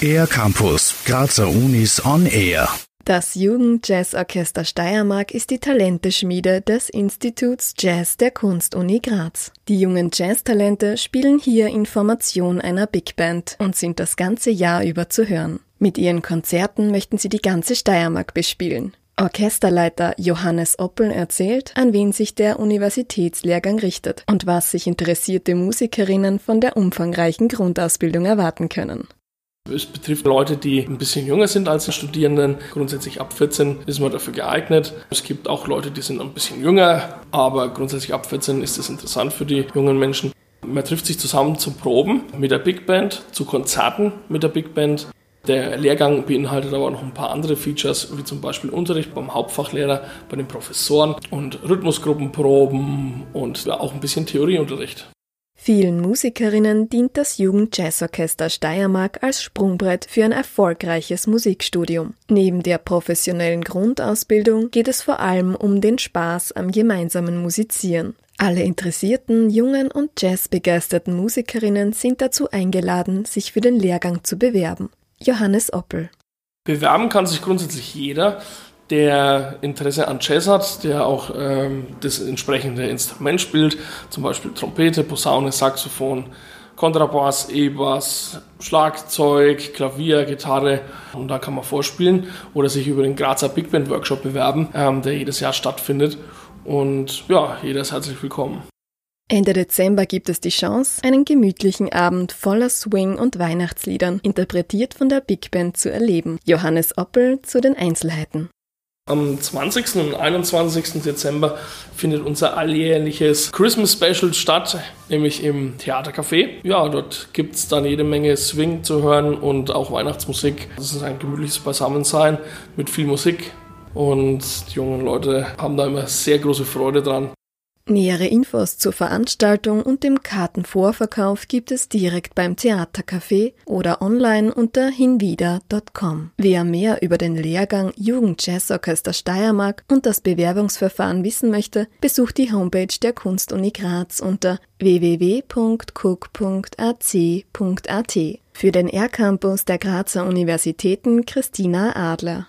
Air Campus, Grazer Unis on Air. Das Jugendjazzorchester Steiermark ist die Talenteschmiede des Instituts Jazz der Kunstuni Graz. Die jungen Jazztalente spielen hier in Formation einer Big Band und sind das ganze Jahr über zu hören. Mit ihren Konzerten möchten sie die ganze Steiermark bespielen. Orchesterleiter Johannes Oppel erzählt, an wen sich der Universitätslehrgang richtet und was sich interessierte Musikerinnen von der umfangreichen Grundausbildung erwarten können. Es betrifft Leute, die ein bisschen jünger sind als die Studierenden. Grundsätzlich ab 14 ist man dafür geeignet. Es gibt auch Leute, die sind ein bisschen jünger, aber grundsätzlich ab 14 ist es interessant für die jungen Menschen. Man trifft sich zusammen zum Proben mit der Big Band, zu Konzerten mit der Big Band. Der Lehrgang beinhaltet aber noch ein paar andere Features, wie zum Beispiel Unterricht beim Hauptfachlehrer, bei den Professoren und Rhythmusgruppenproben und auch ein bisschen Theorieunterricht. Vielen Musikerinnen dient das Jugendjazzorchester Steiermark als Sprungbrett für ein erfolgreiches Musikstudium. Neben der professionellen Grundausbildung geht es vor allem um den Spaß am gemeinsamen Musizieren. Alle interessierten, jungen und jazzbegeisterten Musikerinnen sind dazu eingeladen, sich für den Lehrgang zu bewerben. Johannes Oppel. Bewerben kann sich grundsätzlich jeder, der Interesse an Jazz hat, der auch ähm, das entsprechende Instrument spielt, zum Beispiel Trompete, Posaune, Saxophon, Kontrabass, E-Bass, Schlagzeug, Klavier, Gitarre und da kann man vorspielen oder sich über den Grazer Big Band Workshop bewerben, ähm, der jedes Jahr stattfindet und ja, jeder ist herzlich willkommen. Ende Dezember gibt es die Chance, einen gemütlichen Abend voller Swing und Weihnachtsliedern, interpretiert von der Big Band, zu erleben. Johannes Oppel zu den Einzelheiten. Am 20. und 21. Dezember findet unser alljährliches Christmas Special statt, nämlich im Theatercafé. Ja, dort gibt es dann jede Menge Swing zu hören und auch Weihnachtsmusik. Das ist ein gemütliches Beisammensein mit viel Musik und die jungen Leute haben da immer sehr große Freude dran. Nähere Infos zur Veranstaltung und dem Kartenvorverkauf gibt es direkt beim Theatercafé oder online unter hinwieder.com. Wer mehr über den Lehrgang Jugendjazzorchester Steiermark und das Bewerbungsverfahren wissen möchte, besucht die Homepage der Kunstuni Graz unter www.cook.ac.at. Für den R-Campus der Grazer Universitäten Christina Adler.